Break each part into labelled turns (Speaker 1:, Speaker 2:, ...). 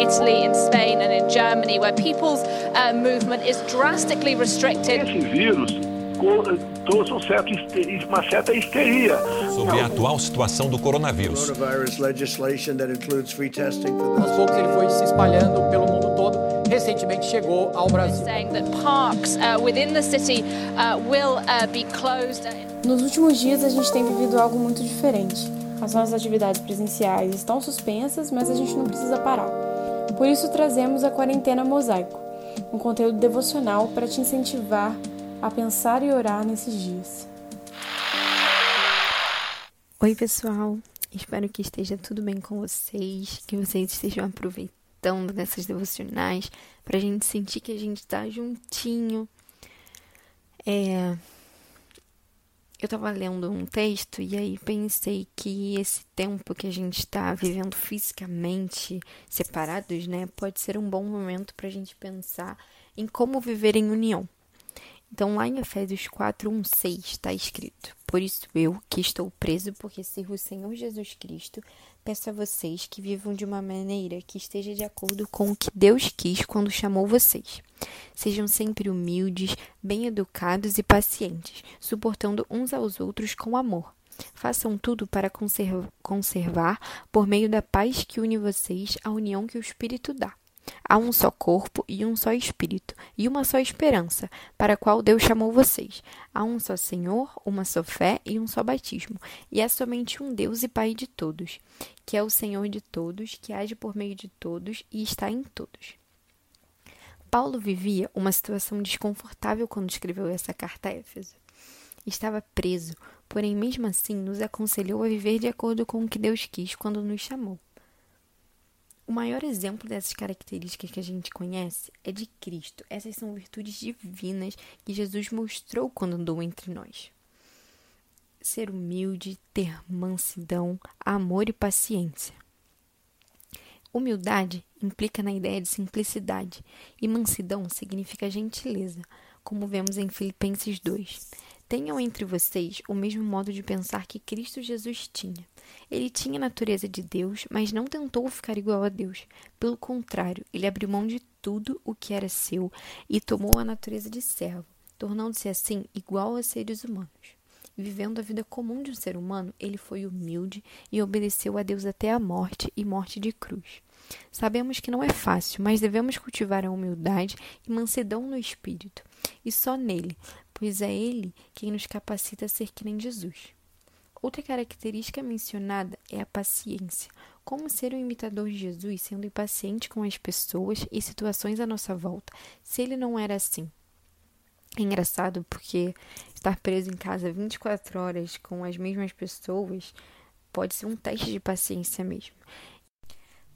Speaker 1: Italy, in Spain, and in Germany, where people's uh, movement is drastically restricted.
Speaker 2: Esse vírus trouxe um certo, uma certa histeria.
Speaker 3: Sobre a atual situação do coronavírus.
Speaker 4: Aos poucos ele foi se espalhando pelo mundo todo. Recentemente chegou ao Brasil.
Speaker 5: Nos últimos dias a gente tem vivido algo muito diferente. As nossas atividades presenciais estão suspensas, mas a gente não precisa parar. Por isso trazemos a quarentena mosaico, um conteúdo devocional para te incentivar a pensar e orar nesses dias.
Speaker 6: Oi, pessoal. Espero que esteja tudo bem com vocês, que vocês estejam aproveitando dessas devocionais para a gente sentir que a gente está juntinho. É... Eu estava lendo um texto e aí pensei que esse tempo que a gente está vivendo fisicamente separados, né, pode ser um bom momento para a gente pensar em como viver em união. Então, lá em Efésios 4, 1, 6 está escrito: Por isso eu, que estou preso porque sirvo o Senhor Jesus Cristo, peço a vocês que vivam de uma maneira que esteja de acordo com o que Deus quis quando chamou vocês. Sejam sempre humildes, bem educados e pacientes, suportando uns aos outros com amor. Façam tudo para conservar, por meio da paz que une vocês, a união que o Espírito dá. Há um só corpo e um só espírito, e uma só esperança, para a qual Deus chamou vocês. Há um só Senhor, uma só fé e um só batismo. E é somente um Deus e Pai de todos, que é o Senhor de todos, que age por meio de todos e está em todos. Paulo vivia uma situação desconfortável quando escreveu essa carta a Éfeso. Estava preso, porém, mesmo assim, nos aconselhou a viver de acordo com o que Deus quis quando nos chamou. O maior exemplo dessas características que a gente conhece é de Cristo. Essas são virtudes divinas que Jesus mostrou quando andou entre nós. Ser humilde, ter mansidão, amor e paciência. Humildade implica na ideia de simplicidade, e mansidão significa gentileza, como vemos em Filipenses 2. Tenham entre vocês o mesmo modo de pensar que Cristo Jesus tinha. Ele tinha a natureza de Deus, mas não tentou ficar igual a Deus. Pelo contrário, ele abriu mão de tudo o que era seu e tomou a natureza de servo, tornando-se assim igual a seres humanos. Vivendo a vida comum de um ser humano, ele foi humilde e obedeceu a Deus até a morte e morte de cruz. Sabemos que não é fácil, mas devemos cultivar a humildade e mansidão no espírito, e só nele pois é Ele quem nos capacita a ser que nem Jesus. Outra característica mencionada é a paciência. Como ser um imitador de Jesus sendo impaciente com as pessoas e situações à nossa volta, se ele não era assim? É engraçado porque estar preso em casa 24 horas com as mesmas pessoas pode ser um teste de paciência mesmo.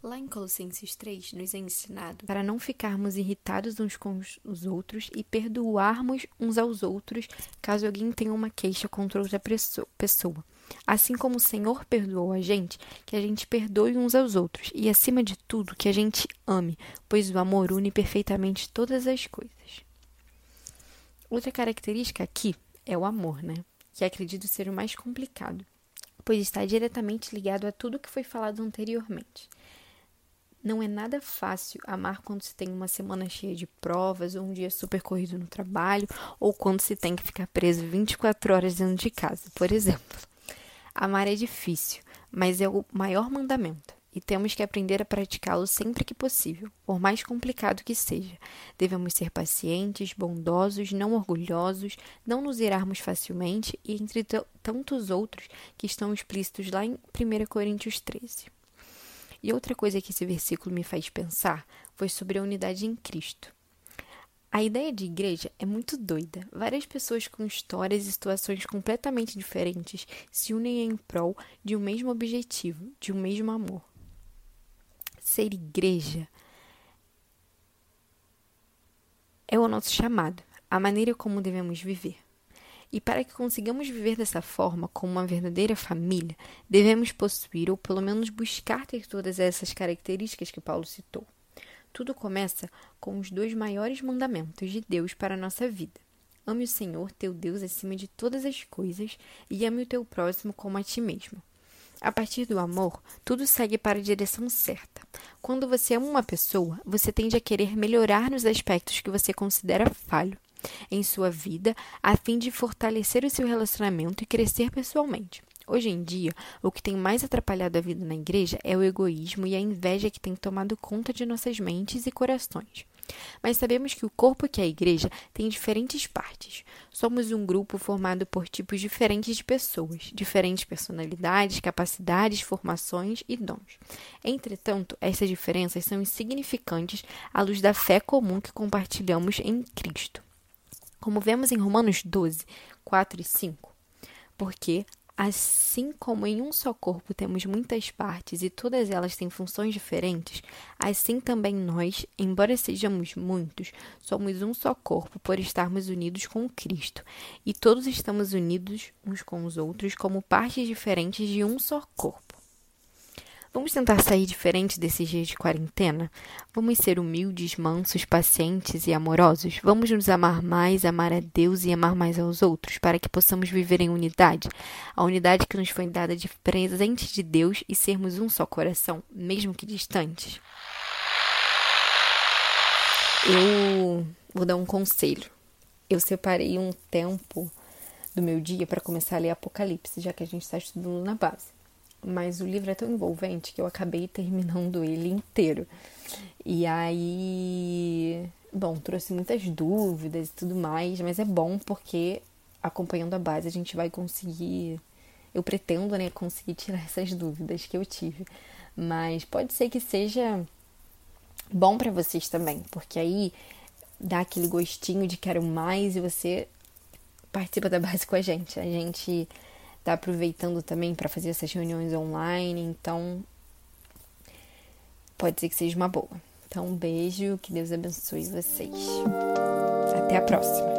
Speaker 6: Lá em Colossenses 3, nos é ensinado para não ficarmos irritados uns com os outros e perdoarmos uns aos outros caso alguém tenha uma queixa contra outra pessoa. Assim como o Senhor perdoou a gente, que a gente perdoe uns aos outros e, acima de tudo, que a gente ame, pois o amor une perfeitamente todas as coisas. Outra característica aqui é o amor, né? Que acredito ser o mais complicado, pois está diretamente ligado a tudo que foi falado anteriormente. Não é nada fácil amar quando se tem uma semana cheia de provas, ou um dia super corrido no trabalho, ou quando se tem que ficar preso 24 horas dentro de casa, por exemplo. Amar é difícil, mas é o maior mandamento e temos que aprender a praticá-lo sempre que possível, por mais complicado que seja. Devemos ser pacientes, bondosos, não orgulhosos, não nos irarmos facilmente e entre tantos outros que estão explícitos lá em 1 Coríntios 13. E outra coisa que esse versículo me faz pensar foi sobre a unidade em Cristo. A ideia de igreja é muito doida. Várias pessoas com histórias e situações completamente diferentes se unem em prol de um mesmo objetivo, de um mesmo amor. Ser igreja é o nosso chamado, a maneira como devemos viver. E para que consigamos viver dessa forma, como uma verdadeira família, devemos possuir, ou pelo menos buscar ter todas essas características que Paulo citou. Tudo começa com os dois maiores mandamentos de Deus para a nossa vida. Ame o Senhor, teu Deus, acima de todas as coisas, e ame o teu próximo como a ti mesmo. A partir do amor, tudo segue para a direção certa. Quando você ama uma pessoa, você tende a querer melhorar nos aspectos que você considera falho em sua vida, a fim de fortalecer o seu relacionamento e crescer pessoalmente. Hoje em dia, o que tem mais atrapalhado a vida na igreja é o egoísmo e a inveja que tem tomado conta de nossas mentes e corações. Mas sabemos que o corpo que é a igreja tem diferentes partes. Somos um grupo formado por tipos diferentes de pessoas, diferentes personalidades, capacidades, formações e dons. Entretanto, essas diferenças são insignificantes à luz da fé comum que compartilhamos em Cristo. Como vemos em Romanos 12, 4 e 5. Porque Assim como em um só corpo temos muitas partes e todas elas têm funções diferentes, assim também nós, embora sejamos muitos, somos um só corpo por estarmos unidos com Cristo, e todos estamos unidos uns com os outros como partes diferentes de um só corpo. Vamos tentar sair diferente desses dias de quarentena? Vamos ser humildes, mansos, pacientes e amorosos? Vamos nos amar mais, amar a Deus e amar mais aos outros, para que possamos viver em unidade? A unidade que nos foi dada de presente de Deus e sermos um só coração, mesmo que distantes? Eu vou dar um conselho. Eu separei um tempo do meu dia para começar a ler Apocalipse, já que a gente está estudando na base mas o livro é tão envolvente que eu acabei terminando ele inteiro. E aí, bom, trouxe muitas dúvidas e tudo mais, mas é bom porque acompanhando a base a gente vai conseguir, eu pretendo, né, conseguir tirar essas dúvidas que eu tive. Mas pode ser que seja bom para vocês também, porque aí dá aquele gostinho de quero mais e você participa da base com a gente. A gente tá aproveitando também para fazer essas reuniões online, então pode ser que seja uma boa. Então, um beijo, que Deus abençoe vocês. Até a próxima.